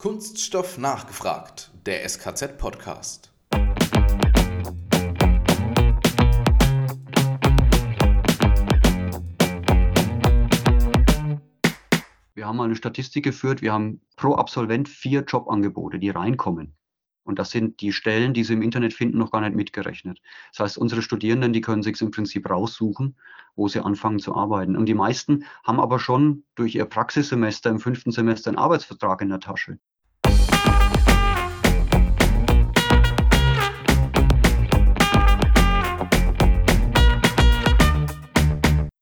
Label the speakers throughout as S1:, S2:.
S1: Kunststoff nachgefragt, der SKZ-Podcast.
S2: Wir haben mal eine Statistik geführt, wir haben pro Absolvent vier Jobangebote, die reinkommen. Und das sind die Stellen, die Sie im Internet finden, noch gar nicht mitgerechnet. Das heißt, unsere Studierenden, die können sich im Prinzip raussuchen, wo sie anfangen zu arbeiten. Und die meisten haben aber schon durch ihr Praxissemester im fünften Semester einen Arbeitsvertrag in der Tasche.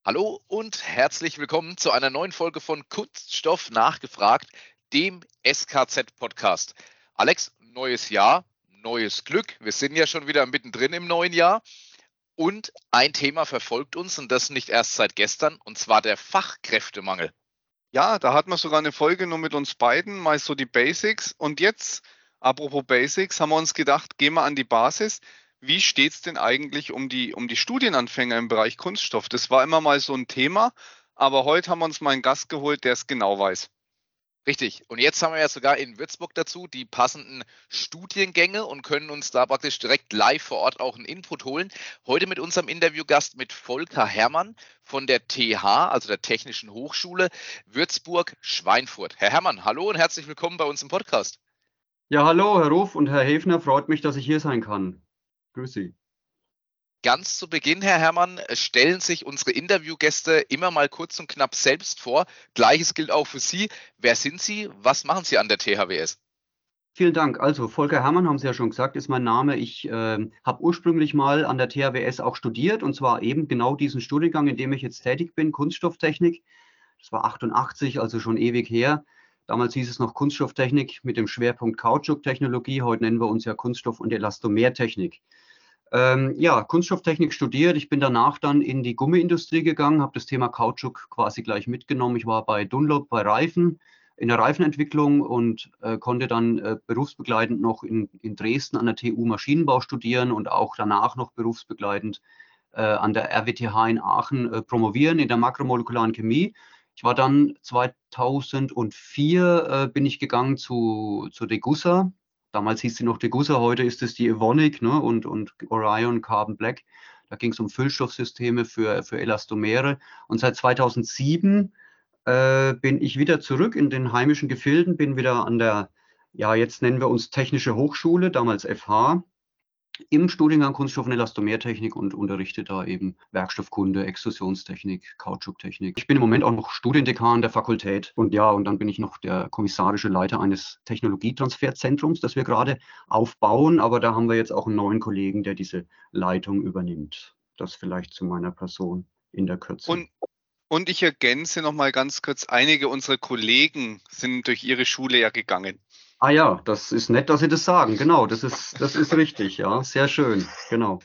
S1: Hallo und herzlich willkommen zu einer neuen Folge von Kunststoff nachgefragt, dem SKZ-Podcast. Alex, neues Jahr, neues Glück. Wir sind ja schon wieder mittendrin im neuen Jahr. Und ein Thema verfolgt uns und das nicht erst seit gestern, und zwar der Fachkräftemangel.
S3: Ja, da hatten wir sogar eine Folge nur mit uns beiden, mal so die Basics. Und jetzt, apropos Basics, haben wir uns gedacht, gehen wir an die Basis. Wie steht es denn eigentlich um die, um die Studienanfänger im Bereich Kunststoff? Das war immer mal so ein Thema, aber heute haben wir uns mal einen Gast geholt, der es genau weiß.
S1: Richtig. Und jetzt haben wir ja sogar in Würzburg dazu die passenden Studiengänge und können uns da praktisch direkt live vor Ort auch einen Input holen. Heute mit unserem Interviewgast mit Volker Herrmann von der TH, also der Technischen Hochschule Würzburg-Schweinfurt. Herr Herrmann, hallo und herzlich willkommen bei uns im Podcast.
S2: Ja, hallo, Herr Ruf und Herr Hefner. Freut mich, dass ich hier sein kann. Grüß Sie.
S1: Ganz zu Beginn, Herr Herrmann, stellen sich unsere Interviewgäste immer mal kurz und knapp selbst vor. Gleiches gilt auch für Sie. Wer sind Sie? Was machen Sie an der THWS?
S2: Vielen Dank. Also Volker Herrmann, haben Sie ja schon gesagt, ist mein Name. Ich äh, habe ursprünglich mal an der THWS auch studiert und zwar eben genau diesen Studiengang, in dem ich jetzt tätig bin, Kunststofftechnik. Das war 88, also schon ewig her. Damals hieß es noch Kunststofftechnik mit dem Schwerpunkt Kautschuktechnologie. Heute nennen wir uns ja Kunststoff- und Elastomertechnik. Ähm, ja, Kunststofftechnik studiert. Ich bin danach dann in die Gummiindustrie gegangen, habe das Thema Kautschuk quasi gleich mitgenommen. Ich war bei Dunlop bei Reifen in der Reifenentwicklung und äh, konnte dann äh, berufsbegleitend noch in, in, Dresden an der TU Maschinenbau studieren und auch danach noch berufsbegleitend äh, an der RWTH in Aachen äh, promovieren in der makromolekularen Chemie. Ich war dann 2004 äh, bin ich gegangen zu, zu Degussa, Damals hieß sie noch Degussa, heute ist es die Evonik ne, und, und Orion Carbon Black. Da ging es um Füllstoffsysteme für, für Elastomere. Und seit 2007 äh, bin ich wieder zurück in den heimischen Gefilden, bin wieder an der, ja, jetzt nennen wir uns Technische Hochschule, damals FH, im Studiengang Kunststoff- und Elastomertechnik und unterrichte da eben Werkstoffkunde, Extrusionstechnik, Kautschuktechnik. Ich bin im Moment auch noch Studiendekan der Fakultät und ja, und dann bin ich noch der kommissarische Leiter eines Technologietransferzentrums, das wir gerade aufbauen, aber da haben wir jetzt auch einen neuen Kollegen, der diese Leitung übernimmt. Das vielleicht zu meiner Person in der Kürze.
S3: Und und ich ergänze noch mal ganz kurz, einige unserer Kollegen sind durch ihre Schule ja gegangen.
S2: Ah ja, das ist nett, dass Sie das sagen. Genau, das ist, das ist richtig, ja. Sehr schön, genau.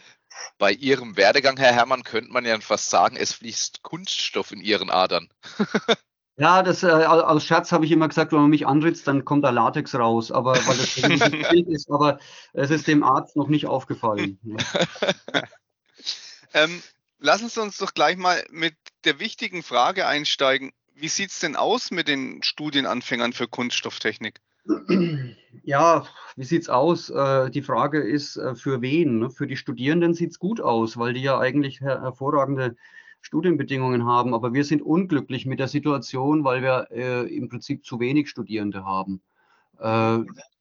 S1: Bei Ihrem Werdegang, Herr Herrmann, könnte man ja fast sagen, es fließt Kunststoff in Ihren Adern.
S2: Ja, das, äh, aus Scherz habe ich immer gesagt, wenn man mich anritzt, dann kommt da Latex raus, aber weil das Bild ist, aber es ist dem Arzt noch nicht aufgefallen.
S3: ähm, lassen Sie uns doch gleich mal mit der wichtigen Frage einsteigen. Wie sieht es denn aus mit den Studienanfängern für Kunststofftechnik?
S2: Ja, wie sieht's aus? Äh, die Frage ist, äh, für wen? Ne? Für die Studierenden sieht es gut aus, weil die ja eigentlich her hervorragende Studienbedingungen haben. Aber wir sind unglücklich mit der Situation, weil wir äh, im Prinzip zu wenig Studierende haben.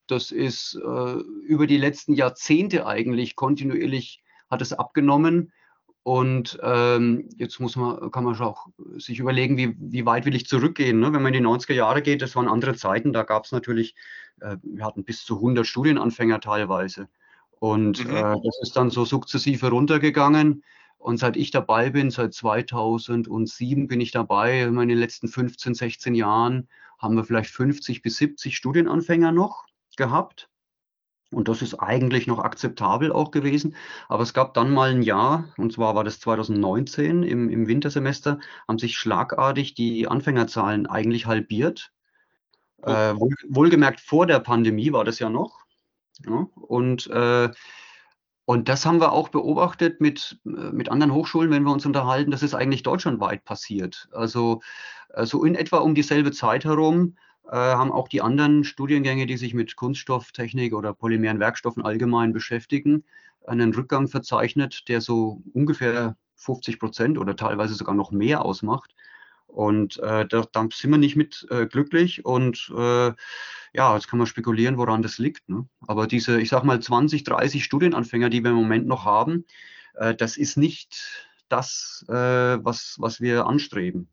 S2: Das ist über die letzten Jahrzehnte eigentlich kontinuierlich hat es abgenommen. Und ähm, jetzt muss man, kann man auch sich überlegen, wie, wie weit will ich zurückgehen. Ne? Wenn man in die 90er Jahre geht, das waren andere Zeiten, da gab es natürlich, äh, wir hatten bis zu 100 Studienanfänger teilweise. Und mhm. äh, das ist dann so sukzessive runtergegangen. Und seit ich dabei bin, seit 2007 bin ich dabei, in den letzten 15, 16 Jahren haben wir vielleicht 50 bis 70 Studienanfänger noch gehabt. Und das ist eigentlich noch akzeptabel auch gewesen. Aber es gab dann mal ein Jahr, und zwar war das 2019 im, im Wintersemester, haben sich schlagartig die Anfängerzahlen eigentlich halbiert. Oh. Äh, wohl, wohlgemerkt vor der Pandemie war das ja noch. Ja, und, äh, und das haben wir auch beobachtet mit, äh, mit anderen Hochschulen, wenn wir uns unterhalten. Das ist eigentlich deutschlandweit passiert. Also äh, so in etwa um dieselbe Zeit herum haben auch die anderen Studiengänge, die sich mit Kunststofftechnik oder polymeren Werkstoffen allgemein beschäftigen, einen Rückgang verzeichnet, der so ungefähr 50 Prozent oder teilweise sogar noch mehr ausmacht. Und äh, da, da, sind wir nicht mit äh, glücklich und äh, ja, jetzt kann man spekulieren, woran das liegt. Ne? Aber diese, ich sag mal, 20, 30 Studienanfänger, die wir im Moment noch haben, äh, das ist nicht das, äh, was, was wir anstreben.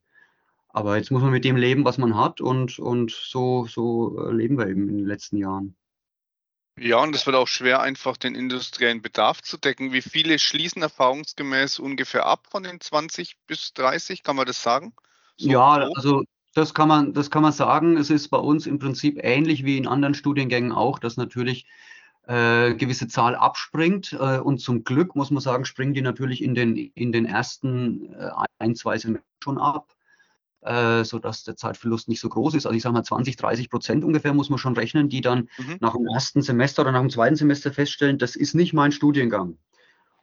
S2: Aber jetzt muss man mit dem leben, was man hat und, und so, so äh, leben wir eben in den letzten Jahren.
S3: Ja, und es wird auch schwer, einfach den industriellen Bedarf zu decken. Wie viele schließen erfahrungsgemäß ungefähr ab von den 20 bis 30? Kann man das sagen?
S2: So ja, grob? also das kann man, das kann man sagen. Es ist bei uns im Prinzip ähnlich wie in anderen Studiengängen auch, dass natürlich äh, gewisse Zahl abspringt. Äh, und zum Glück muss man sagen, springen die natürlich in den, in den ersten äh, ein, zwei Semestern schon ab äh, sodass der Zeitverlust nicht so groß ist. Also ich sage mal 20, 30 Prozent ungefähr muss man schon rechnen, die dann mhm. nach dem ersten Semester oder nach dem zweiten Semester feststellen, das ist nicht mein Studiengang.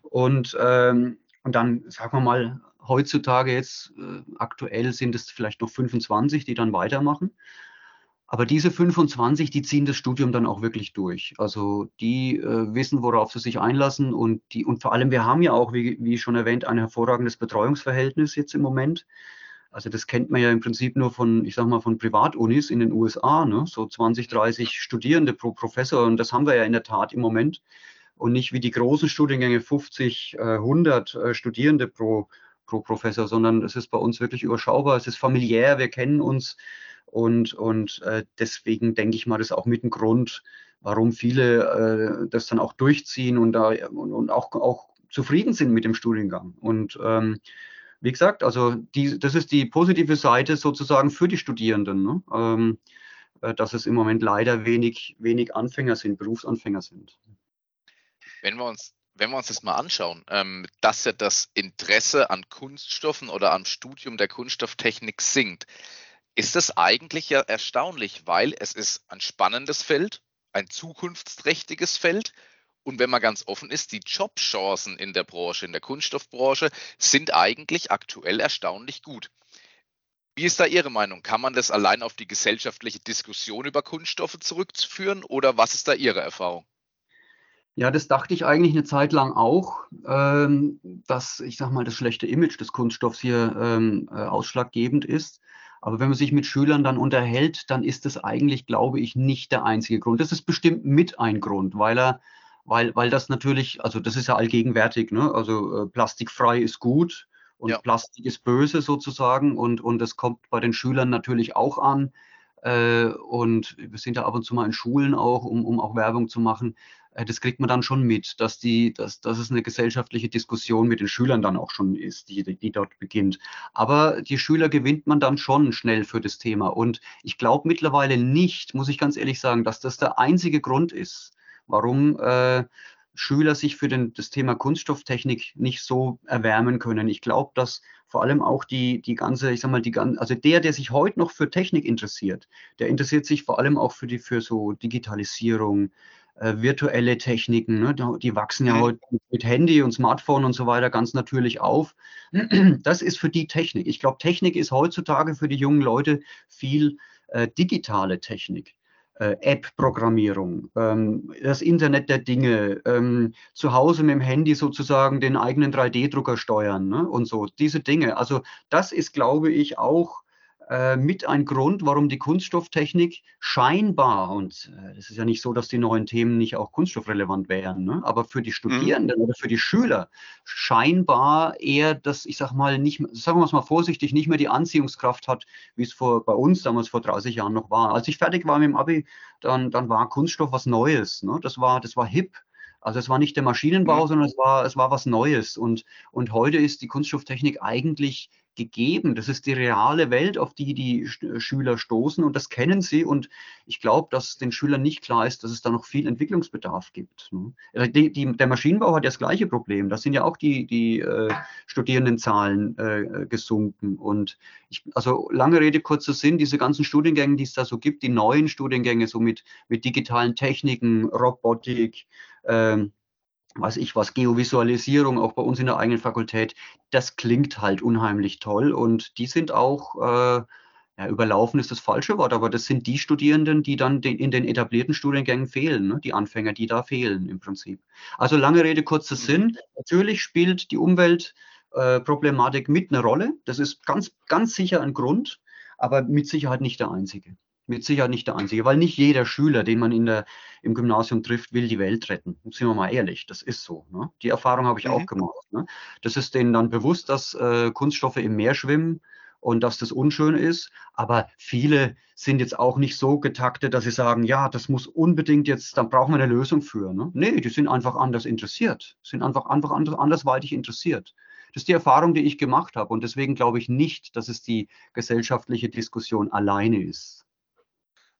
S2: Und, ähm, und dann, sagen wir mal, heutzutage jetzt, äh, aktuell sind es vielleicht noch 25, die dann weitermachen. Aber diese 25, die ziehen das Studium dann auch wirklich durch. Also die äh, wissen, worauf sie sich einlassen und die, und vor allem, wir haben ja auch, wie, wie schon erwähnt, ein hervorragendes Betreuungsverhältnis jetzt im Moment. Also das kennt man ja im Prinzip nur von, ich sag mal, von Privatunis in den USA, ne? so 20, 30 Studierende pro Professor und das haben wir ja in der Tat im Moment und nicht wie die großen Studiengänge 50, 100 äh, Studierende pro, pro Professor, sondern es ist bei uns wirklich überschaubar, es ist familiär, wir kennen uns und, und äh, deswegen denke ich mal, das ist auch mit ein Grund, warum viele äh, das dann auch durchziehen und, da, und auch, auch zufrieden sind mit dem Studiengang und ähm, wie gesagt, also die, das ist die positive Seite sozusagen für die Studierenden, ne? ähm, äh, dass es im Moment leider wenig, wenig Anfänger sind, Berufsanfänger sind.
S1: Wenn wir uns, wenn wir uns das mal anschauen, ähm, dass ja das Interesse an Kunststoffen oder am Studium der Kunststofftechnik sinkt, ist das eigentlich ja erstaunlich, weil es ist ein spannendes Feld, ein zukunftsträchtiges Feld und wenn man ganz offen ist, die Jobchancen in der Branche, in der Kunststoffbranche, sind eigentlich aktuell erstaunlich gut. Wie ist da Ihre Meinung? Kann man das allein auf die gesellschaftliche Diskussion über Kunststoffe zurückführen oder was ist da Ihre Erfahrung?
S2: Ja, das dachte ich eigentlich eine Zeit lang auch, ähm, dass, ich sag mal, das schlechte Image des Kunststoffs hier ähm, äh, ausschlaggebend ist. Aber wenn man sich mit Schülern dann unterhält, dann ist das eigentlich, glaube ich, nicht der einzige Grund. Das ist bestimmt mit ein Grund, weil er weil, weil das natürlich, also das ist ja allgegenwärtig, ne? also äh, plastikfrei ist gut und ja. Plastik ist böse sozusagen und, und das kommt bei den Schülern natürlich auch an. Äh, und wir sind ja ab und zu mal in Schulen auch, um, um auch Werbung zu machen. Äh, das kriegt man dann schon mit, dass, die, dass, dass es eine gesellschaftliche Diskussion mit den Schülern dann auch schon ist, die, die dort beginnt. Aber die Schüler gewinnt man dann schon schnell für das Thema. Und ich glaube mittlerweile nicht, muss ich ganz ehrlich sagen, dass das der einzige Grund ist, warum äh, Schüler sich für den, das Thema Kunststofftechnik nicht so erwärmen können. Ich glaube, dass vor allem auch die, die ganze, ich sag mal, die ganze, also der, der sich heute noch für Technik interessiert, der interessiert sich vor allem auch für die, für so Digitalisierung, äh, virtuelle Techniken, ne? die wachsen ja mhm. heute mit Handy und Smartphone und so weiter ganz natürlich auf. Das ist für die Technik. Ich glaube, Technik ist heutzutage für die jungen Leute viel äh, digitale Technik äh, App-Programmierung, ähm, das Internet der Dinge, ähm, zu Hause mit dem Handy sozusagen den eigenen 3D-Drucker steuern ne? und so, diese Dinge. Also das ist, glaube ich, auch äh, mit ein Grund, warum die Kunststofftechnik scheinbar, und äh, es ist ja nicht so, dass die neuen Themen nicht auch kunststoffrelevant wären, ne? aber für die mhm. Studierenden mhm. oder für die Schüler scheinbar eher das, ich sag mal, nicht, sagen wir es mal vorsichtig, nicht mehr die Anziehungskraft hat, wie es vor, bei uns damals vor 30 Jahren noch war. Als ich fertig war mit dem Abi, dann, dann war Kunststoff was Neues. Ne? Das, war, das war hip. Also es war nicht der Maschinenbau, mhm. sondern es war, es war was Neues. Und, und heute ist die Kunststofftechnik eigentlich gegeben. Das ist die reale Welt, auf die die Schüler stoßen und das kennen sie. Und ich glaube, dass den Schülern nicht klar ist, dass es da noch viel Entwicklungsbedarf gibt. Ne? Äh, die, die, der Maschinenbau hat ja das gleiche Problem. Da sind ja auch die, die äh, Studierendenzahlen äh, gesunken. Und ich, also lange Rede, kurzer Sinn, diese ganzen Studiengänge, die es da so gibt, die neuen Studiengänge, so mit, mit digitalen Techniken, Robotik, ähm, weiß ich was, Geovisualisierung, auch bei uns in der eigenen Fakultät, das klingt halt unheimlich toll und die sind auch, äh, ja, überlaufen ist das falsche Wort, aber das sind die Studierenden, die dann den, in den etablierten Studiengängen fehlen, ne? die Anfänger, die da fehlen im Prinzip. Also lange Rede, kurzer Sinn. Natürlich spielt die Umweltproblematik äh, mit eine Rolle. Das ist ganz, ganz sicher ein Grund, aber mit Sicherheit nicht der einzige. Mit Sicherheit nicht der einzige, weil nicht jeder Schüler, den man in der, im Gymnasium trifft, will die Welt retten. Sind wir mal ehrlich, das ist so. Ne? Die Erfahrung habe ich mhm. auch gemacht. Ne? Das ist denen dann bewusst, dass äh, Kunststoffe im Meer schwimmen und dass das unschön ist. Aber viele sind jetzt auch nicht so getaktet, dass sie sagen, ja, das muss unbedingt jetzt, dann brauchen wir eine Lösung für. Ne? Nee, die sind einfach anders interessiert, sind einfach, einfach anders, andersweitig interessiert. Das ist die Erfahrung, die ich gemacht habe. Und deswegen glaube ich nicht, dass es die gesellschaftliche Diskussion alleine ist.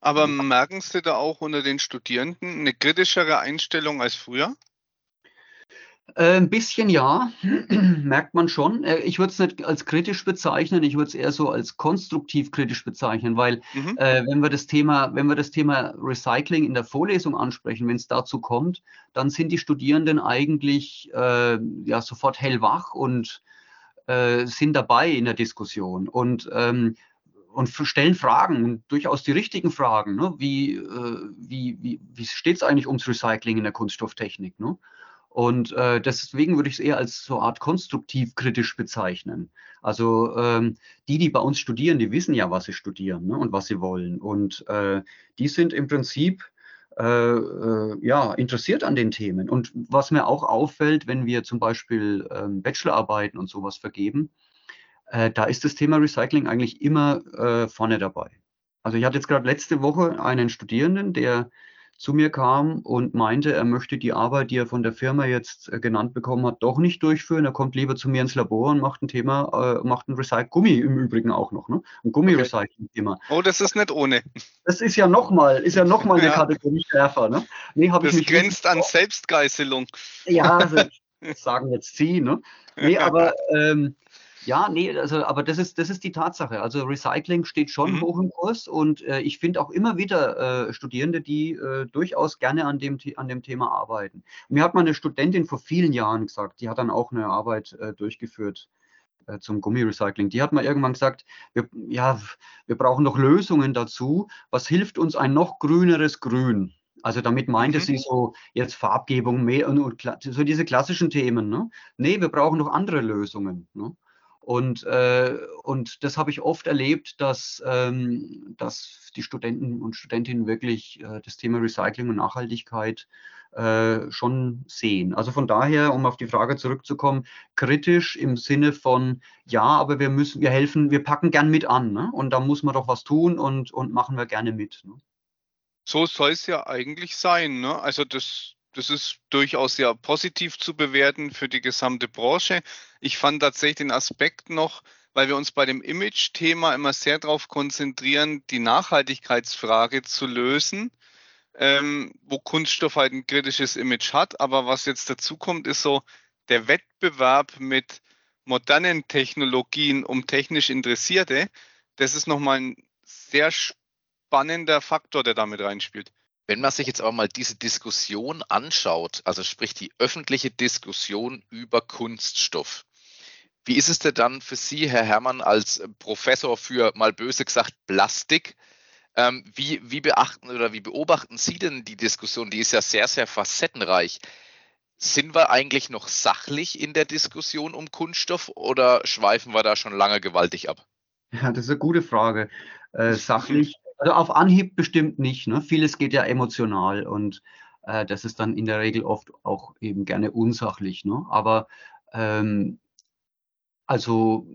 S3: Aber merken Sie da auch unter den Studierenden eine kritischere Einstellung als früher?
S2: Äh, ein bisschen ja, merkt man schon. Äh, ich würde es nicht als kritisch bezeichnen, ich würde es eher so als konstruktiv kritisch bezeichnen, weil mhm. äh, wenn wir das Thema, wenn wir das Thema Recycling in der Vorlesung ansprechen, wenn es dazu kommt, dann sind die Studierenden eigentlich äh, ja sofort hellwach und äh, sind dabei in der Diskussion und ähm, und stellen Fragen, durchaus die richtigen Fragen. Ne? Wie, äh, wie, wie, wie steht es eigentlich ums Recycling in der Kunststofftechnik? Ne? Und äh, deswegen würde ich es eher als so eine Art konstruktiv kritisch bezeichnen. Also ähm, die, die bei uns studieren, die wissen ja, was sie studieren ne, und was sie wollen. Und äh, die sind im Prinzip äh, äh, ja, interessiert an den Themen. Und was mir auch auffällt, wenn wir zum Beispiel ähm, Bachelorarbeiten und sowas vergeben, äh, da ist das Thema Recycling eigentlich immer äh, vorne dabei. Also ich hatte jetzt gerade letzte Woche einen Studierenden, der zu mir kam und meinte, er möchte die Arbeit, die er von der Firma jetzt äh, genannt bekommen hat, doch nicht durchführen. Er kommt lieber zu mir ins Labor und macht ein Thema, äh, macht ein Recycle Gummi im Übrigen auch noch, ne? Ein Gummi-Recycling-Thema.
S3: Oh, das ist nicht ohne.
S2: Das ist ja nochmal, ist ja nochmal eine ja. Kategorie schärfer, ne?
S3: Nee, das ich grenzt an Selbstgeißelung.
S2: Ja, also, sagen jetzt Sie, ne? Nee, aber ähm, ja, nee, also, aber das ist, das ist die Tatsache. Also Recycling steht schon mhm. hoch im Kurs und äh, ich finde auch immer wieder äh, Studierende, die äh, durchaus gerne an dem, an dem Thema arbeiten. Mir hat mal eine Studentin vor vielen Jahren gesagt, die hat dann auch eine Arbeit äh, durchgeführt äh, zum Gummirecycling. Die hat mal irgendwann gesagt, wir, ja, wir brauchen noch Lösungen dazu. Was hilft uns ein noch grüneres Grün? Also damit meinte mhm. sie so jetzt Farbgebung mehr und, und, so diese klassischen Themen. Ne? Nee, wir brauchen noch andere Lösungen. Ne? Und, äh, und das habe ich oft erlebt, dass, ähm, dass die Studenten und Studentinnen wirklich äh, das Thema Recycling und Nachhaltigkeit äh, schon sehen. Also von daher, um auf die Frage zurückzukommen, kritisch im Sinne von, ja, aber wir müssen, wir helfen, wir packen gern mit an. Ne? Und da muss man doch was tun und, und machen wir gerne mit. Ne?
S3: So soll es ja eigentlich sein. Ne? Also das das ist durchaus ja positiv zu bewerten für die gesamte Branche. Ich fand tatsächlich den Aspekt noch, weil wir uns bei dem Image-Thema immer sehr darauf konzentrieren, die Nachhaltigkeitsfrage zu lösen, ähm, wo Kunststoff halt ein kritisches Image hat. Aber was jetzt dazu kommt, ist so der Wettbewerb mit modernen Technologien um technisch Interessierte. Das ist nochmal ein sehr spannender Faktor, der damit reinspielt.
S1: Wenn man sich jetzt aber mal diese Diskussion anschaut, also sprich die öffentliche Diskussion über Kunststoff, wie ist es denn dann für Sie, Herr Herrmann, als Professor für mal böse gesagt Plastik? Ähm, wie, wie beachten oder wie beobachten Sie denn die Diskussion? Die ist ja sehr, sehr facettenreich. Sind wir eigentlich noch sachlich in der Diskussion um Kunststoff oder schweifen wir da schon lange gewaltig ab?
S2: Ja, das ist eine gute Frage. Äh, sachlich also auf Anhieb bestimmt nicht. Ne? Vieles geht ja emotional und äh, das ist dann in der Regel oft auch eben gerne unsachlich. Ne? Aber ähm, also,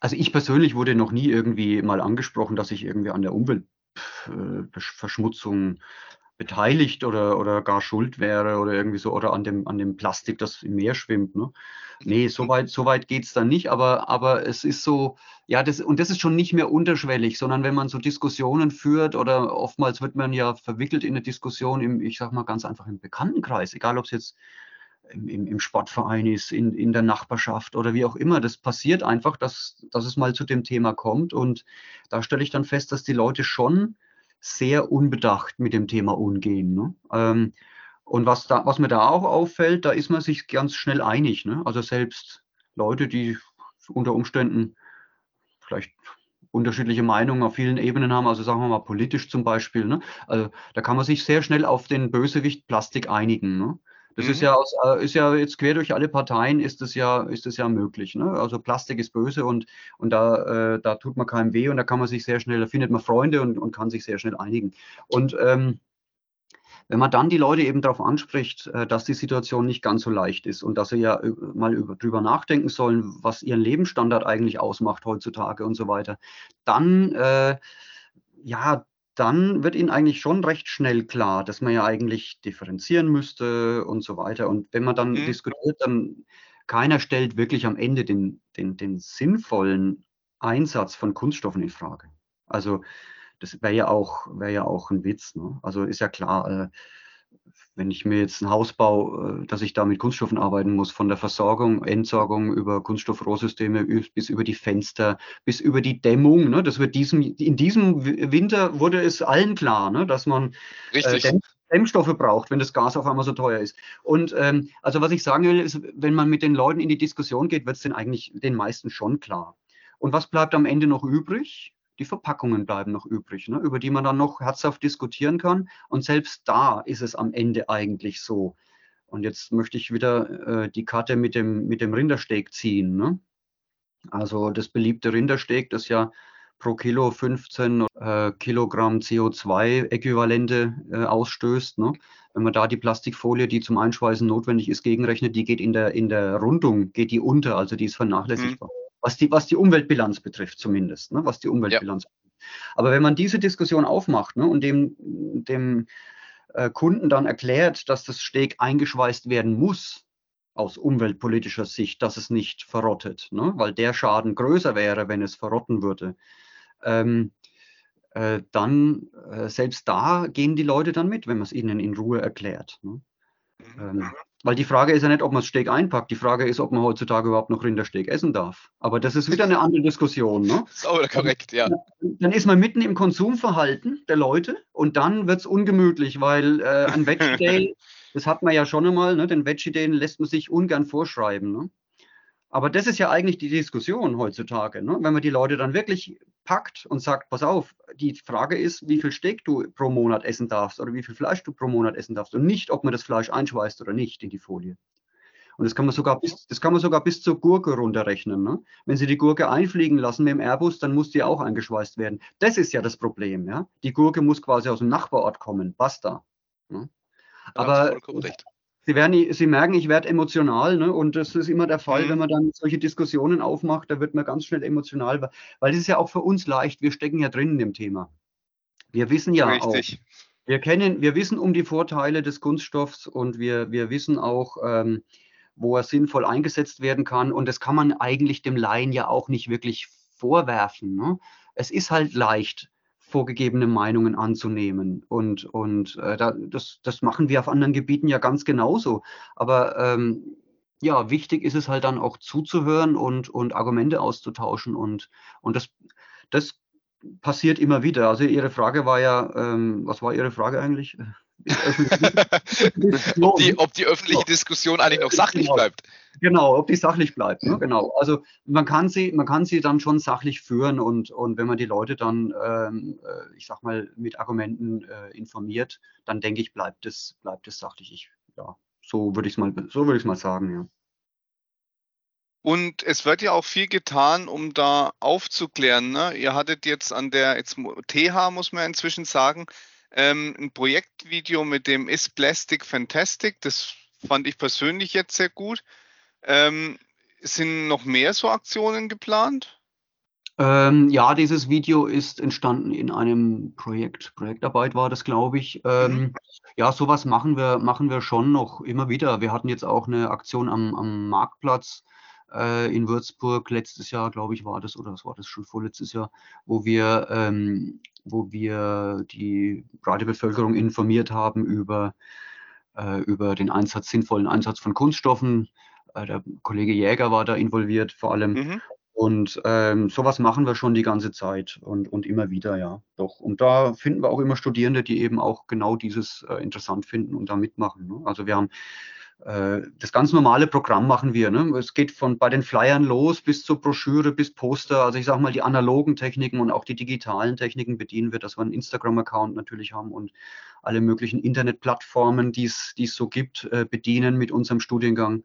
S2: also ich persönlich wurde noch nie irgendwie mal angesprochen, dass ich irgendwie an der Umweltverschmutzung beteiligt oder, oder gar schuld wäre oder irgendwie so oder an dem, an dem Plastik, das im Meer schwimmt. Ne? Nee, so weit, so weit geht es dann nicht, aber, aber es ist so, ja, das, und das ist schon nicht mehr unterschwellig, sondern wenn man so Diskussionen führt oder oftmals wird man ja verwickelt in eine Diskussion im, ich sag mal ganz einfach im Bekanntenkreis, egal ob es jetzt im, im, Sportverein ist, in, in der Nachbarschaft oder wie auch immer. Das passiert einfach, dass, dass es mal zu dem Thema kommt und da stelle ich dann fest, dass die Leute schon sehr unbedacht mit dem Thema umgehen. Ne? Ähm, und was, da, was mir da auch auffällt, da ist man sich ganz schnell einig. Ne? Also selbst Leute, die unter Umständen vielleicht unterschiedliche Meinungen auf vielen Ebenen haben, also sagen wir mal politisch zum Beispiel. Ne? Also da kann man sich sehr schnell auf den Bösewicht Plastik einigen. Ne? Das mhm. ist ja aus, äh, ist ja jetzt quer durch alle Parteien ist es ja, ist es ja möglich. Ne? Also Plastik ist böse und, und da, äh, da tut man keinem weh und da kann man sich sehr schnell, da findet man Freunde und, und kann sich sehr schnell einigen. Und ähm, wenn man dann die Leute eben darauf anspricht, äh, dass die Situation nicht ganz so leicht ist und dass sie ja mal über, drüber nachdenken sollen, was ihren Lebensstandard eigentlich ausmacht heutzutage und so weiter, dann, äh, ja, dann wird ihnen eigentlich schon recht schnell klar, dass man ja eigentlich differenzieren müsste und so weiter. Und wenn man dann mhm. diskutiert, dann keiner stellt wirklich am Ende den, den, den sinnvollen Einsatz von Kunststoffen in Frage. Also das wäre ja auch, wäre ja auch ein Witz. Ne? Also ist ja klar, äh, wenn ich mir jetzt ein Haus baue, äh, dass ich da mit Kunststoffen arbeiten muss, von der Versorgung, Entsorgung über Kunststoffrohrsysteme bis über die Fenster, bis über die Dämmung. Ne? Das wird diesem, in diesem Winter wurde es allen klar, ne? dass man äh, Dämmstoffe braucht, wenn das Gas auf einmal so teuer ist. Und ähm, also was ich sagen will, ist, wenn man mit den Leuten in die Diskussion geht, wird es den eigentlich den meisten schon klar. Und was bleibt am Ende noch übrig? Die Verpackungen bleiben noch übrig, ne, über die man dann noch herzhaft diskutieren kann. Und selbst da ist es am Ende eigentlich so. Und jetzt möchte ich wieder äh, die Karte mit dem, mit dem Rindersteak ziehen. Ne? Also das beliebte Rindersteak, das ja pro Kilo 15 äh, Kilogramm CO2-Äquivalente äh, ausstößt. Ne? Wenn man da die Plastikfolie, die zum Einschweißen notwendig ist, gegenrechnet, die geht in der, in der Rundung, geht die unter, also die ist vernachlässigbar. Mhm was die, was die Umweltbilanz betrifft zumindest, ne, was die Umweltbilanz ja. Aber wenn man diese Diskussion aufmacht ne, und dem, dem äh, Kunden dann erklärt, dass das Steg eingeschweißt werden muss, aus umweltpolitischer Sicht, dass es nicht verrottet, ne, weil der Schaden größer wäre, wenn es verrotten würde, ähm, äh, dann äh, selbst da gehen die Leute dann mit, wenn man es ihnen in Ruhe erklärt. Ne. Mhm. Ähm, weil die Frage ist ja nicht, ob man Steak einpackt. Die Frage ist, ob man heutzutage überhaupt noch Rindersteak essen darf. Aber das ist wieder eine andere Diskussion. Ne?
S1: Sauber, korrekt, ja.
S2: Dann ist man mitten im Konsumverhalten der Leute und dann wird es ungemütlich, weil äh, ein Veggie Day, das hat man ja schon einmal, ne? den Veggie Day lässt man sich ungern vorschreiben. Ne? Aber das ist ja eigentlich die Diskussion heutzutage. Ne? Wenn man die Leute dann wirklich packt und sagt, pass auf, die Frage ist, wie viel Steak du pro Monat essen darfst oder wie viel Fleisch du pro Monat essen darfst und nicht, ob man das Fleisch einschweißt oder nicht in die Folie. Und das kann man sogar bis, das kann man sogar bis zur Gurke runterrechnen. Ne? Wenn Sie die Gurke einfliegen lassen mit dem Airbus, dann muss die auch eingeschweißt werden. Das ist ja das Problem. Ja? Die Gurke muss quasi aus dem Nachbarort kommen. Basta. Ne? Aber Sie, werden, Sie merken, ich werde emotional, ne? und das ist immer der Fall, mhm. wenn man dann solche Diskussionen aufmacht, da wird man ganz schnell emotional, weil das ist ja auch für uns leicht, wir stecken ja drin in dem Thema. Wir wissen ja Richtig. auch, wir kennen, wir wissen um die Vorteile des Kunststoffs und wir, wir wissen auch, ähm, wo er sinnvoll eingesetzt werden kann und das kann man eigentlich dem Laien ja auch nicht wirklich vorwerfen. Ne? Es ist halt leicht, vorgegebene Meinungen anzunehmen. Und, und äh, da, das, das machen wir auf anderen Gebieten ja ganz genauso. Aber ähm, ja, wichtig ist es halt dann auch zuzuhören und, und Argumente auszutauschen. Und, und das, das passiert immer wieder. Also Ihre Frage war ja, ähm, was war Ihre Frage eigentlich?
S1: Ob, die, ob, die, öffentliche Diskussion eigentlich noch sachlich
S2: genau.
S1: bleibt.
S2: Genau, ob die sachlich bleibt. Ne? Genau. Also man kann sie, man kann sie dann schon sachlich führen und, und wenn man die Leute dann, ähm, äh, ich sag mal, mit Argumenten äh, informiert, dann denke ich, bleibt es, bleibt es sachlich. Ich, ja, so würde ich es mal, so würde ich mal sagen, ja.
S3: Und es wird ja auch viel getan, um da aufzuklären. Ne? Ihr hattet jetzt an der jetzt TH, muss man inzwischen sagen, ähm, ein Projektvideo mit dem Is Plastic Fantastic. Das fand ich persönlich jetzt sehr gut. Ähm, sind noch mehr so Aktionen geplant?
S2: Ähm, ja, dieses Video ist entstanden in einem Projekt. Projektarbeit war das, glaube ich. Ähm, mhm. Ja, sowas machen wir, machen wir schon noch immer wieder. Wir hatten jetzt auch eine Aktion am, am Marktplatz äh, in Würzburg letztes Jahr, glaube ich, war das, oder was war das schon vorletztes Jahr, wo wir, ähm, wo wir die breite Bevölkerung informiert haben über, äh, über den Einsatz, sinnvollen Einsatz von Kunststoffen. Äh, der Kollege Jäger war da involviert vor allem. Mhm. Und ähm, sowas machen wir schon die ganze Zeit und, und immer wieder, ja. Doch. Und da finden wir auch immer Studierende, die eben auch genau dieses äh, interessant finden und da mitmachen. Ne? Also wir haben das ganz normale Programm machen wir. Ne? Es geht von bei den Flyern los bis zur Broschüre, bis Poster. Also ich sage mal, die analogen Techniken und auch die digitalen Techniken bedienen wir, dass wir einen Instagram-Account natürlich haben und alle möglichen Internetplattformen, die es so gibt, äh, bedienen mit unserem Studiengang.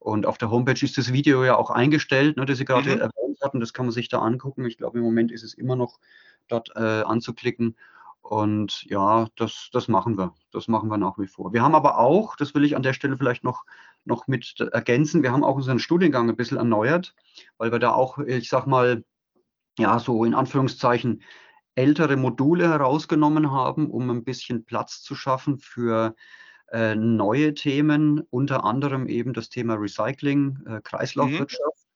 S2: Und auf der Homepage ist das Video ja auch eingestellt, ne, das Sie gerade mhm. erwähnt hatten. Das kann man sich da angucken. Ich glaube, im Moment ist es immer noch dort äh, anzuklicken. Und ja, das, das machen wir. Das machen wir nach wie vor. Wir haben aber auch, das will ich an der Stelle vielleicht noch, noch mit ergänzen, wir haben auch unseren Studiengang ein bisschen erneuert, weil wir da auch, ich sag mal, ja, so in Anführungszeichen ältere Module herausgenommen haben, um ein bisschen Platz zu schaffen für äh, neue Themen, unter anderem eben das Thema Recycling, äh, Kreislaufwirtschaft.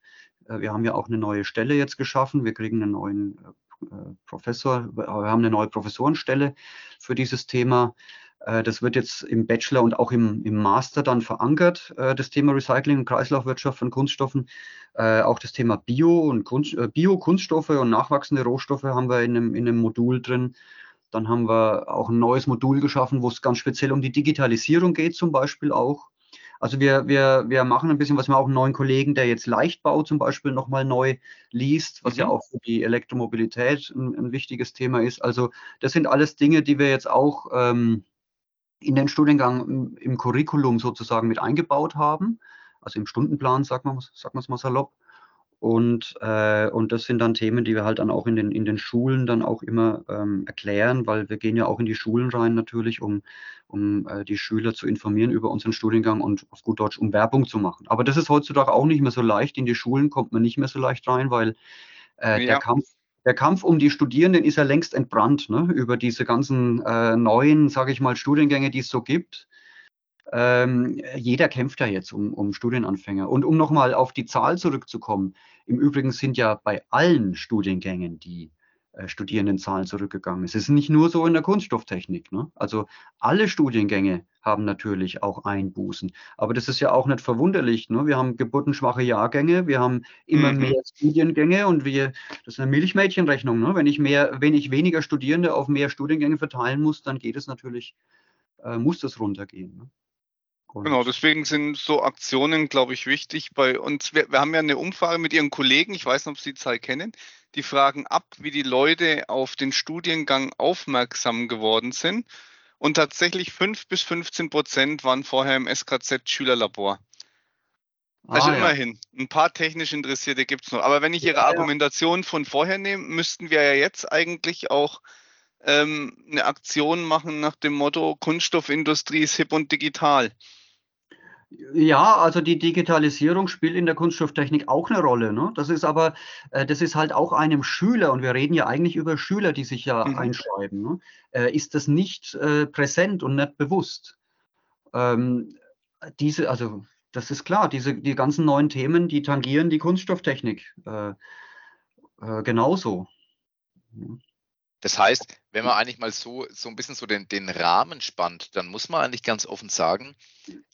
S2: Mhm. Wir haben ja auch eine neue Stelle jetzt geschaffen. Wir kriegen einen neuen äh, Professor, wir haben eine neue Professorenstelle für dieses Thema. Äh, das wird jetzt im Bachelor und auch im, im Master dann verankert, äh, das Thema Recycling und Kreislaufwirtschaft von Kunststoffen. Auch das Thema Bio und Kunst, Bio-Kunststoffe und nachwachsende Rohstoffe haben wir in einem, in einem Modul drin. Dann haben wir auch ein neues Modul geschaffen, wo es ganz speziell um die Digitalisierung geht, zum Beispiel auch. Also wir, wir, wir machen ein bisschen was, wir auch einen neuen Kollegen, der jetzt Leichtbau zum Beispiel nochmal neu liest, was mhm. ja auch für die Elektromobilität ein, ein, wichtiges Thema ist. Also das sind alles Dinge, die wir jetzt auch ähm, in den Studiengang im, Curriculum sozusagen mit eingebaut haben. Also im Stundenplan, sagen wir es mal salopp. Und, äh, und das sind dann Themen, die wir halt dann auch in den, in den Schulen dann auch immer ähm, erklären, weil wir gehen ja auch in die Schulen rein natürlich, um, um äh, die Schüler zu informieren über unseren Studiengang und auf gut Deutsch um Werbung zu machen. Aber das ist heutzutage auch nicht mehr so leicht. In die Schulen kommt man nicht mehr so leicht rein, weil äh, ja. der Kampf der Kampf um die Studierenden ist ja längst entbrannt, ne? über diese ganzen äh, neuen, sage ich mal, Studiengänge, die es so gibt. Ähm, jeder kämpft ja jetzt um, um Studienanfänger. Und um nochmal auf die Zahl zurückzukommen, im Übrigen sind ja bei allen Studiengängen die äh, Studierendenzahlen zurückgegangen. Es ist nicht nur so in der Kunststofftechnik. Ne? Also alle Studiengänge haben natürlich auch Einbußen. Aber das ist ja auch nicht verwunderlich. Ne? Wir haben geburtenschwache Jahrgänge, wir haben immer mhm. mehr Studiengänge und wir, das ist eine Milchmädchenrechnung. Ne? Wenn ich mehr, wenn ich weniger Studierende auf mehr Studiengänge verteilen muss, dann geht es natürlich, äh, muss das runtergehen. Ne?
S3: Genau, deswegen sind so Aktionen, glaube ich, wichtig bei uns. Wir, wir, haben ja eine Umfrage mit Ihren Kollegen, ich weiß nicht, ob Sie die Zahl kennen, die fragen ab, wie die Leute auf den Studiengang aufmerksam geworden sind. Und tatsächlich 5 bis 15 Prozent waren vorher im SKZ-Schülerlabor. Also ah, immerhin, ja. ein paar technisch Interessierte gibt es noch. Aber wenn ich Ihre ja, Argumentation ja. von vorher nehme, müssten wir ja jetzt eigentlich auch ähm, eine Aktion machen nach dem Motto, Kunststoffindustrie ist hip und digital.
S2: Ja, also die Digitalisierung spielt in der Kunststofftechnik auch eine Rolle. Ne? Das ist aber, äh, das ist halt auch einem Schüler, und wir reden ja eigentlich über Schüler, die sich ja mhm. einschreiben, ne? äh, ist das nicht äh, präsent und nicht bewusst. Ähm, diese, also das ist klar, diese, die ganzen neuen Themen, die tangieren die Kunststofftechnik äh, äh, genauso.
S1: Das heißt, wenn man eigentlich mal so, so ein bisschen so den, den Rahmen spannt, dann muss man eigentlich ganz offen sagen,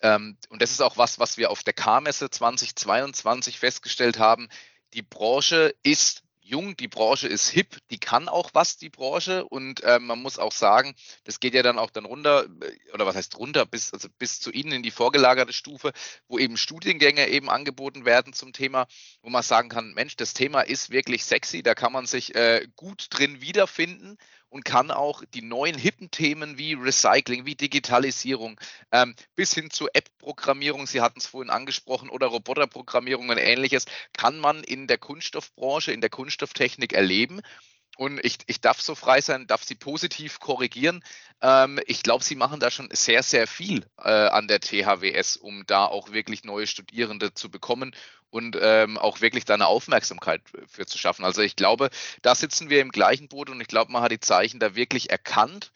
S1: ähm, und das ist auch was, was wir auf der K-Messe 2022 festgestellt haben, die Branche ist jung, die Branche ist hip, die kann auch was, die Branche. Und äh, man muss auch sagen, das geht ja dann auch dann runter, äh, oder was heißt runter, bis, also bis zu Ihnen in die vorgelagerte Stufe, wo eben Studiengänge eben angeboten werden zum Thema, wo man sagen kann, Mensch, das Thema ist wirklich sexy, da kann man sich äh, gut drin wiederfinden und kann auch die neuen hippen Themen wie Recycling, wie Digitalisierung ähm, bis hin zu App-Programmierung, Sie hatten es vorhin angesprochen, oder Roboterprogrammierung und ähnliches, kann man in der Kunststoffbranche, in der Kunststofftechnik erleben. Und ich, ich darf so frei sein, darf Sie positiv korrigieren. Ähm, ich glaube, Sie machen da schon sehr, sehr viel äh, an der THWS, um da auch wirklich neue Studierende zu bekommen und ähm, auch wirklich da eine Aufmerksamkeit für zu schaffen. Also ich glaube, da sitzen wir im gleichen Boot und ich glaube, man hat die Zeichen da wirklich erkannt,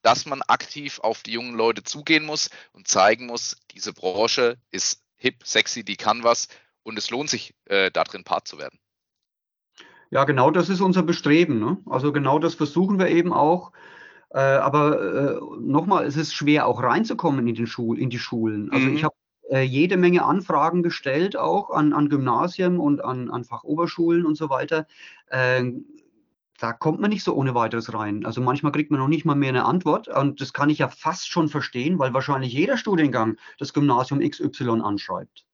S1: dass man aktiv auf die jungen Leute zugehen muss und zeigen muss, diese Branche ist hip, sexy, die kann was und es lohnt sich, äh, da drin Part zu werden.
S2: Ja, genau das ist unser Bestreben. Ne? Also genau das versuchen wir eben auch. Äh, aber äh, nochmal, es ist schwer auch reinzukommen in, den Schul in die Schulen. Also mhm. ich habe äh, jede Menge Anfragen gestellt, auch an, an Gymnasien und an, an Fachoberschulen und so weiter. Äh, da kommt man nicht so ohne weiteres rein. Also manchmal kriegt man noch nicht mal mehr eine Antwort und das kann ich ja fast schon verstehen, weil wahrscheinlich jeder Studiengang das Gymnasium XY anschreibt.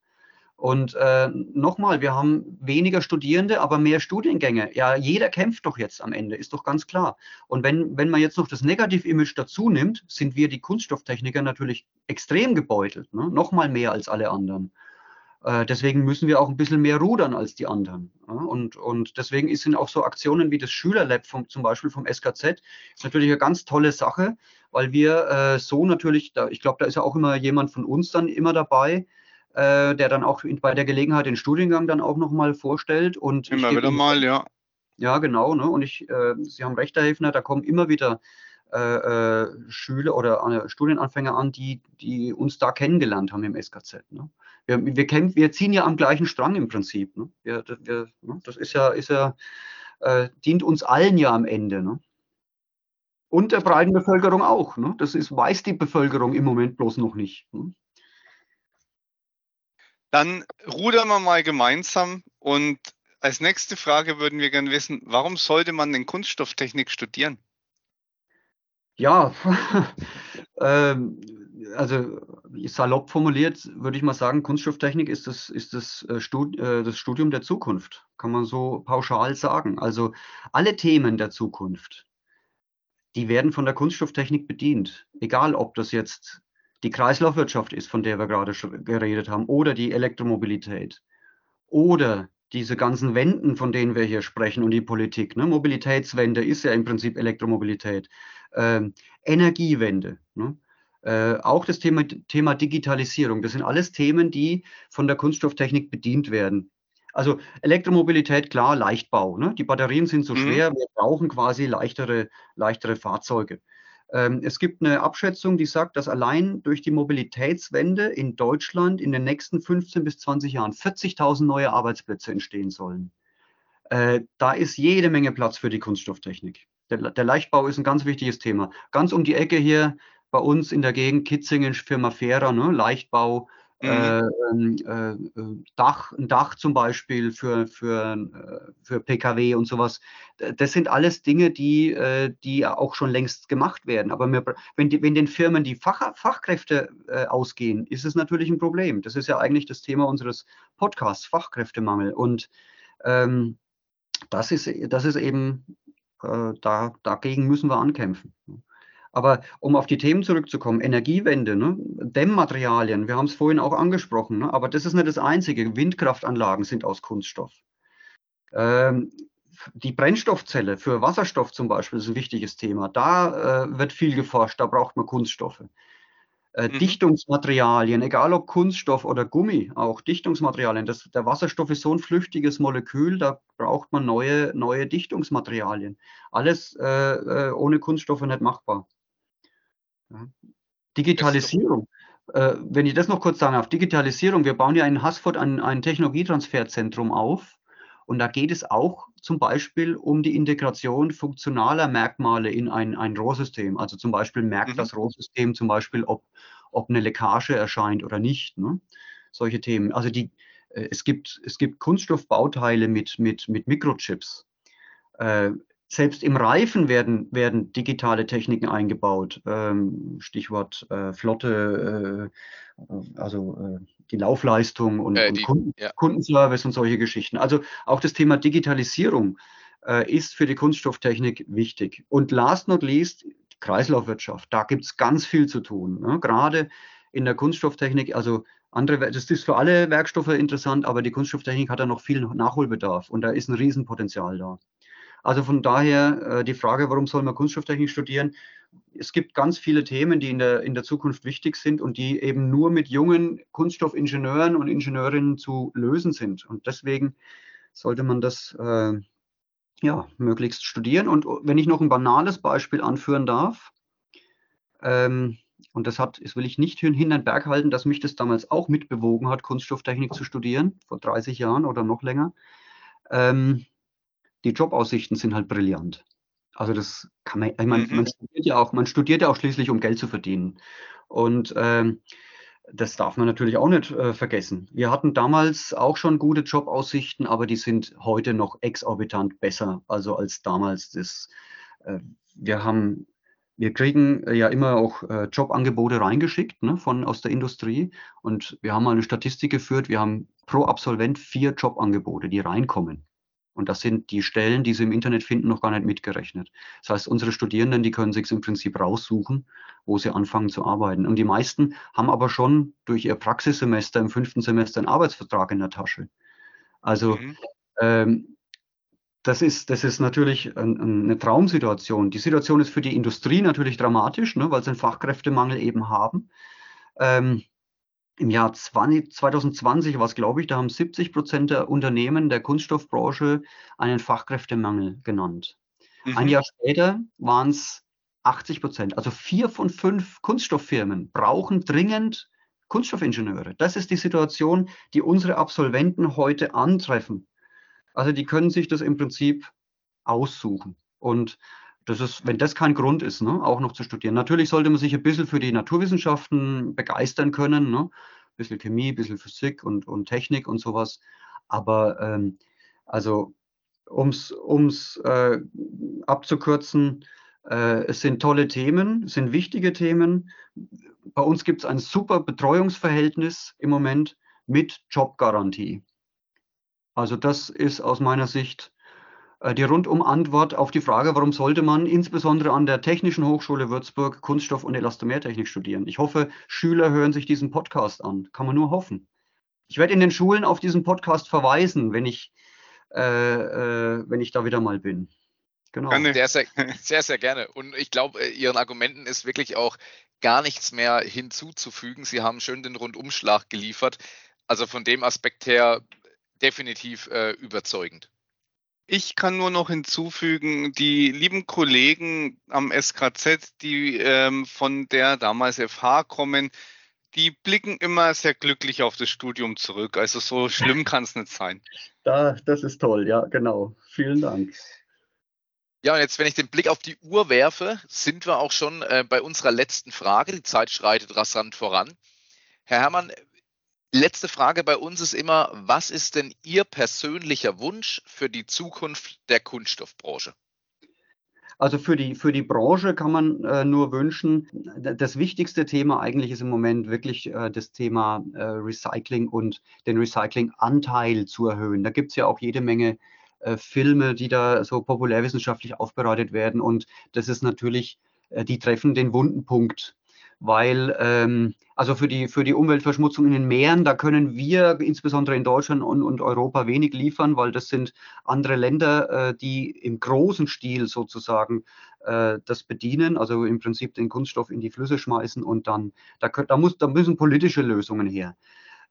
S2: Und äh, nochmal, wir haben weniger Studierende, aber mehr Studiengänge. Ja, jeder kämpft doch jetzt am Ende, ist doch ganz klar. Und wenn, wenn man jetzt noch das Negativ-Image dazu nimmt, sind wir die Kunststofftechniker natürlich extrem gebeutelt, ne? nochmal mehr als alle anderen. Äh, deswegen müssen wir auch ein bisschen mehr rudern als die anderen. Ja? Und, und deswegen sind auch so Aktionen wie das Schülerlab vom, zum Beispiel vom SKZ natürlich eine ganz tolle Sache, weil wir äh, so natürlich, da, ich glaube, da ist ja auch immer jemand von uns dann immer dabei, äh, der dann auch bei der Gelegenheit den Studiengang dann auch nochmal vorstellt. Und
S3: immer wieder mal, ja.
S2: Ja, genau. Ne? Und ich, äh, Sie haben recht, Herr Hefner, da kommen immer wieder äh, äh Schüler oder äh, Studienanfänger an, die, die uns da kennengelernt haben im SKZ. Ne? Wir, wir, kennen, wir ziehen ja am gleichen Strang im Prinzip. Ne? Wir, wir, ne? Das ist ja, ist ja äh, dient uns allen ja am Ende. Ne? Und der breiten Bevölkerung auch. Ne? Das ist, weiß die Bevölkerung im Moment bloß noch nicht. Ne?
S3: Dann rudern wir mal gemeinsam und als nächste Frage würden wir gerne wissen, warum sollte man denn Kunststofftechnik studieren?
S2: Ja, ähm, also salopp formuliert würde ich mal sagen, Kunststofftechnik ist das, ist das, äh, Stud äh, das Studium der Zukunft, kann man so pauschal sagen. Also alle Themen der Zukunft, die werden von der Kunststofftechnik bedient. Egal, ob das jetzt die Kreislaufwirtschaft ist, von der wir gerade geredet haben, oder die Elektromobilität, oder diese ganzen Wenden, von denen wir hier sprechen und die Politik. Ne? Mobilitätswende ist ja im Prinzip Elektromobilität. Ähm, Energiewende. Ne? Äh, auch das Thema, Thema Digitalisierung. Das sind alles Themen, die von der Kunststofftechnik bedient werden. Also Elektromobilität, klar, Leichtbau. Ne? Die Batterien sind so mhm. schwer, wir brauchen quasi leichtere, leichtere Fahrzeuge. Ähm, es gibt eine Abschätzung, die sagt, dass allein durch die Mobilitätswende in Deutschland in den nächsten 15 bis 20 Jahren 40.000 neue Arbeitsplätze entstehen sollen. Äh, da ist jede Menge Platz für die Kunststofftechnik. Der, Leichtbau ist ein ganz wichtiges Thema. Ganz um die Ecke hier bei uns in der Gegend Kitzingen, Firma Fera, ne, Leichtbau, Mhm. Äh, ähm, äh, äh, Dach, ein Dach zum Beispiel für, für, äh, für Pkw und sowas. Das sind alles Dinge, die, äh, die auch schon längst gemacht werden. Aber wir, wenn, die, wenn den Firmen die Fach, Fachkräfte ausgehen, ist es natürlich ein Problem. Das ist ja eigentlich das Thema unseres Podcasts, Fachkräftemangel. Und ähm, das, ist, das ist eben, da, dagegen müssen wir ankämpfen. Aber um auf die Themen zurückzukommen, Energiewende, ne? Dämmmaterialien, wir haben es vorhin auch angesprochen, ne? aber das ist nicht das Einzige. Windkraftanlagen sind aus Kunststoff. Ähm, die Brennstoffzelle für Wasserstoff zum Beispiel ist ein wichtiges Thema. Da äh, wird viel geforscht, da braucht man Kunststoffe. Äh, mhm. Dichtungsmaterialien, egal ob Kunststoff oder Gummi, auch Dichtungsmaterialien. Das, der Wasserstoff ist so ein flüchtiges Molekül, da braucht man neue, neue Dichtungsmaterialien. Alles äh, äh ohne Kunststoffe nicht machbar. Digitalisierung. Äh, wenn ich das noch kurz sagen darf, Digitalisierung, wir bauen ja in Haßfurt ein, ein Technologietransferzentrum auf und da geht es auch zum Beispiel um die Integration funktionaler Merkmale in ein, ein Rohrsystem. Also zum Beispiel merkt mhm. das Rohrsystem zum Beispiel, ob, ob eine Leckage erscheint oder nicht. Ne? Solche Themen. Also die, äh, es, gibt, es gibt Kunststoffbauteile mit, mit, mit Mikrochips. Äh, selbst im Reifen werden, werden digitale Techniken eingebaut. Ähm, Stichwort äh, Flotte, äh, also äh, die Laufleistung und, äh, die, und Kunden, ja. Kundenservice und solche Geschichten. Also auch das Thema Digitalisierung äh, ist für die Kunststofftechnik wichtig. Und last not least, Kreislaufwirtschaft. Da gibt es ganz viel zu tun. Ne? Gerade in der Kunststofftechnik, also andere, das ist für alle Werkstoffe interessant, aber die Kunststofftechnik hat da noch viel Nachholbedarf und da ist ein Riesenpotenzial da. Also von daher äh, die Frage, warum soll man Kunststofftechnik studieren? Es gibt ganz viele Themen, die in der, in der Zukunft wichtig sind und die eben nur mit jungen Kunststoffingenieuren und Ingenieurinnen zu lösen sind. Und deswegen sollte man das äh, ja, möglichst studieren. Und wenn ich noch ein banales Beispiel anführen darf, ähm, und das hat, das will ich nicht hinter den Berg halten, dass mich das damals auch mitbewogen hat, Kunststofftechnik zu studieren, vor 30 Jahren oder noch länger. Ähm, die Jobaussichten sind halt brillant. Also das kann man, ich meine, mhm. man studiert ja auch, man studiert ja auch schließlich, um Geld zu verdienen. Und ähm, das darf man natürlich auch nicht äh, vergessen. Wir hatten damals auch schon gute Jobaussichten, aber die sind heute noch exorbitant besser, also als damals. Das, äh, wir haben, wir kriegen ja immer auch äh, Jobangebote reingeschickt ne, von aus der Industrie und wir haben mal eine Statistik geführt. Wir haben pro Absolvent vier Jobangebote, die reinkommen. Und das sind die Stellen, die Sie im Internet finden, noch gar nicht mitgerechnet. Das heißt, unsere Studierenden, die können sich im Prinzip raussuchen, wo sie anfangen zu arbeiten. Und die meisten haben aber schon durch ihr Praxissemester im fünften Semester einen Arbeitsvertrag in der Tasche. Also mhm. ähm, das ist, das ist natürlich ein, eine Traumsituation. Die Situation ist für die Industrie natürlich dramatisch, ne, weil sie einen Fachkräftemangel eben haben. Ähm, im Jahr 20, 2020 war es, glaube ich, da haben 70 Prozent der Unternehmen der Kunststoffbranche einen Fachkräftemangel genannt. Mhm. Ein Jahr später waren es 80 Prozent. Also vier von fünf Kunststofffirmen brauchen dringend Kunststoffingenieure. Das ist die Situation, die unsere Absolventen heute antreffen. Also die können sich das im Prinzip aussuchen. Und das ist, wenn das kein Grund ist, ne, auch noch zu studieren. Natürlich sollte man sich ein bisschen für die Naturwissenschaften begeistern können, ne? ein bisschen Chemie, ein bisschen Physik und, und Technik und sowas. Aber ähm, also um es äh, abzukürzen, äh, es sind tolle Themen, es sind wichtige Themen. Bei uns gibt es ein super Betreuungsverhältnis im Moment mit Jobgarantie. Also das ist aus meiner Sicht die Rundum-Antwort auf die Frage, warum sollte man insbesondere an der Technischen Hochschule Würzburg Kunststoff- und Elastomertechnik studieren. Ich hoffe, Schüler hören sich diesen Podcast an. Kann man nur hoffen. Ich werde in den Schulen auf diesen Podcast verweisen, wenn ich, äh, äh, wenn ich da wieder mal bin.
S1: Genau. Sehr, sehr, sehr, sehr gerne. Und ich glaube, äh, Ihren Argumenten ist wirklich auch gar nichts mehr hinzuzufügen. Sie haben schön den Rundumschlag geliefert. Also von dem Aspekt her definitiv äh, überzeugend.
S3: Ich kann nur noch hinzufügen, die lieben Kollegen am SKZ, die ähm, von der damals FH kommen, die blicken immer sehr glücklich auf das Studium zurück. Also so schlimm kann es nicht sein.
S2: Da, das ist toll, ja, genau. Vielen Dank.
S1: Ja, und jetzt, wenn ich den Blick auf die Uhr werfe, sind wir auch schon äh, bei unserer letzten Frage. Die Zeit schreitet rasant voran. Herr Herrmann, Letzte Frage bei uns ist immer, was ist denn Ihr persönlicher Wunsch für die Zukunft der Kunststoffbranche?
S2: Also für die, für die Branche kann man äh, nur wünschen, das wichtigste Thema eigentlich ist im Moment wirklich äh, das Thema äh, Recycling und den Recyclinganteil zu erhöhen. Da gibt es ja auch jede Menge äh, Filme, die da so populärwissenschaftlich aufbereitet werden und das ist natürlich, äh, die treffen den wunden Punkt weil ähm, also für die, für die Umweltverschmutzung in den Meeren, da können wir insbesondere in Deutschland und, und Europa wenig liefern, weil das sind andere Länder, äh, die im großen Stil sozusagen äh, das bedienen, also im Prinzip den Kunststoff in die Flüsse schmeißen und dann, da, da, muss, da müssen politische Lösungen her.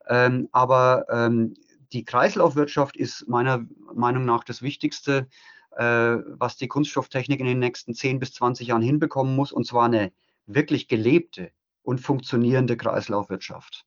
S2: Ähm, aber ähm, die Kreislaufwirtschaft ist meiner Meinung nach das Wichtigste, äh, was die Kunststofftechnik in den nächsten 10 bis 20 Jahren hinbekommen muss, und zwar eine wirklich gelebte und funktionierende Kreislaufwirtschaft.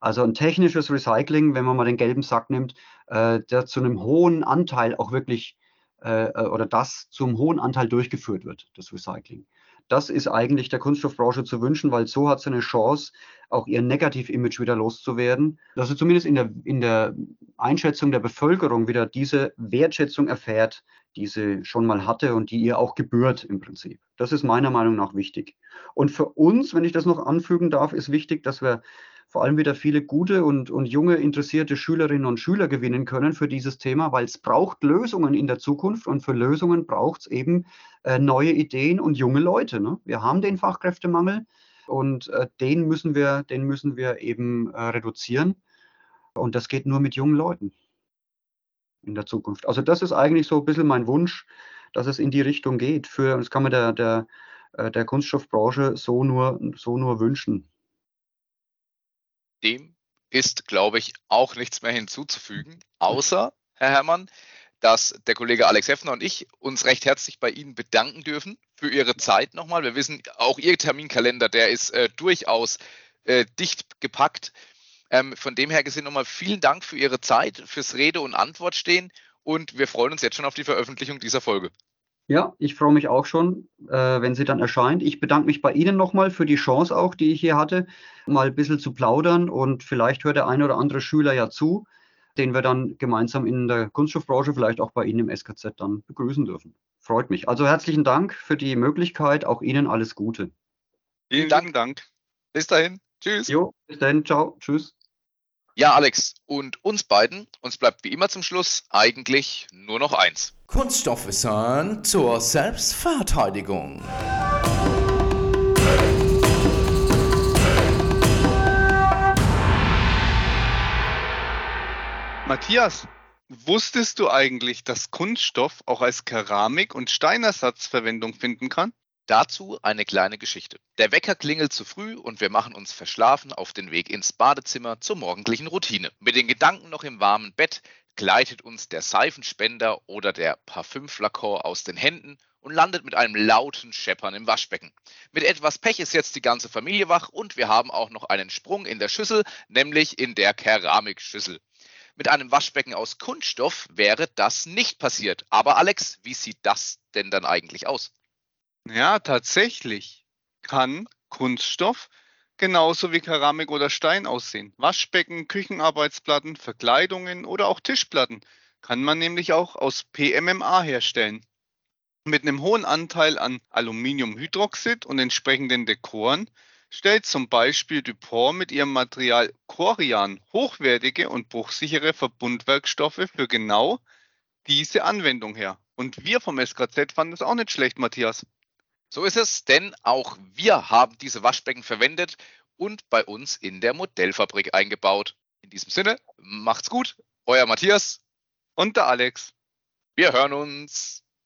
S2: Also ein technisches Recycling, wenn man mal den gelben Sack nimmt, äh, der zu einem hohen Anteil auch wirklich äh, äh, oder das zum hohen Anteil durchgeführt wird, das Recycling. Das ist eigentlich der Kunststoffbranche zu wünschen, weil so hat sie eine Chance, auch ihr Negativ-Image wieder loszuwerden, dass sie zumindest in der, in der Einschätzung der Bevölkerung wieder diese Wertschätzung erfährt, die sie schon mal hatte und die ihr auch gebührt im Prinzip. Das ist meiner Meinung nach wichtig. Und für uns, wenn ich das noch anfügen darf, ist wichtig, dass wir vor allem wieder viele gute und, und junge, interessierte Schülerinnen und Schüler gewinnen können für dieses Thema, weil es braucht Lösungen in der Zukunft und für Lösungen braucht es eben äh, neue Ideen und junge Leute. Ne? Wir haben den Fachkräftemangel und äh, den, müssen wir, den müssen wir eben äh, reduzieren. Und das geht nur mit jungen Leuten in der Zukunft. Also das ist eigentlich so ein bisschen mein Wunsch, dass es in die Richtung geht. Für, das kann man der, der, äh, der Kunststoffbranche so nur, so nur wünschen.
S1: Dem ist, glaube ich, auch nichts mehr hinzuzufügen, außer, Herr Herrmann, dass der Kollege Alex Heffner und ich uns recht herzlich bei Ihnen bedanken dürfen für Ihre Zeit nochmal. Wir wissen, auch Ihr Terminkalender, der ist äh, durchaus äh, dicht gepackt. Ähm, von dem her gesehen nochmal vielen Dank für Ihre Zeit, fürs Rede und Antwort stehen und wir freuen uns jetzt schon auf die Veröffentlichung dieser Folge.
S2: Ja, ich freue mich auch schon, äh, wenn sie dann erscheint. Ich bedanke mich bei Ihnen nochmal für die Chance auch, die ich hier hatte, mal ein bisschen zu plaudern und vielleicht hört der eine oder andere Schüler ja zu, den wir dann gemeinsam in der Kunststoffbranche, vielleicht auch bei Ihnen im SKZ dann begrüßen dürfen. Freut mich. Also herzlichen Dank für die Möglichkeit. Auch Ihnen alles Gute.
S3: Vielen Dank. Dank. Bis dahin. Tschüss.
S2: Jo, bis dahin. Ciao. Tschüss.
S1: Ja, Alex, und uns beiden, uns bleibt wie immer zum Schluss eigentlich nur noch eins.
S4: Kunststoffwissen zur Selbstverteidigung.
S3: Matthias, wusstest du eigentlich, dass Kunststoff auch als Keramik- und Steinersatz Verwendung finden kann?
S1: Dazu eine kleine Geschichte. Der Wecker klingelt zu früh und wir machen uns verschlafen auf den Weg ins Badezimmer zur morgendlichen Routine. Mit den Gedanken noch im warmen Bett gleitet uns der Seifenspender oder der Parfümflakon aus den Händen und landet mit einem lauten Scheppern im Waschbecken. Mit etwas Pech ist jetzt die ganze Familie wach und wir haben auch noch einen Sprung in der Schüssel, nämlich in der Keramikschüssel. Mit einem Waschbecken aus Kunststoff wäre das nicht passiert. Aber Alex, wie sieht das denn dann eigentlich aus?
S3: Ja, tatsächlich kann Kunststoff genauso wie Keramik oder Stein aussehen. Waschbecken, Küchenarbeitsplatten, Verkleidungen oder auch Tischplatten kann man nämlich auch aus PMMA herstellen. Mit einem hohen Anteil an Aluminiumhydroxid und entsprechenden Dekoren stellt zum Beispiel Dupont mit ihrem Material Corian hochwertige und bruchsichere Verbundwerkstoffe für genau diese Anwendung her. Und wir vom SKZ fanden es auch nicht schlecht, Matthias.
S1: So ist es, denn auch wir haben diese Waschbecken verwendet und bei uns in der Modellfabrik eingebaut. In diesem Sinne, macht's gut, euer Matthias
S3: und der Alex.
S1: Wir hören uns.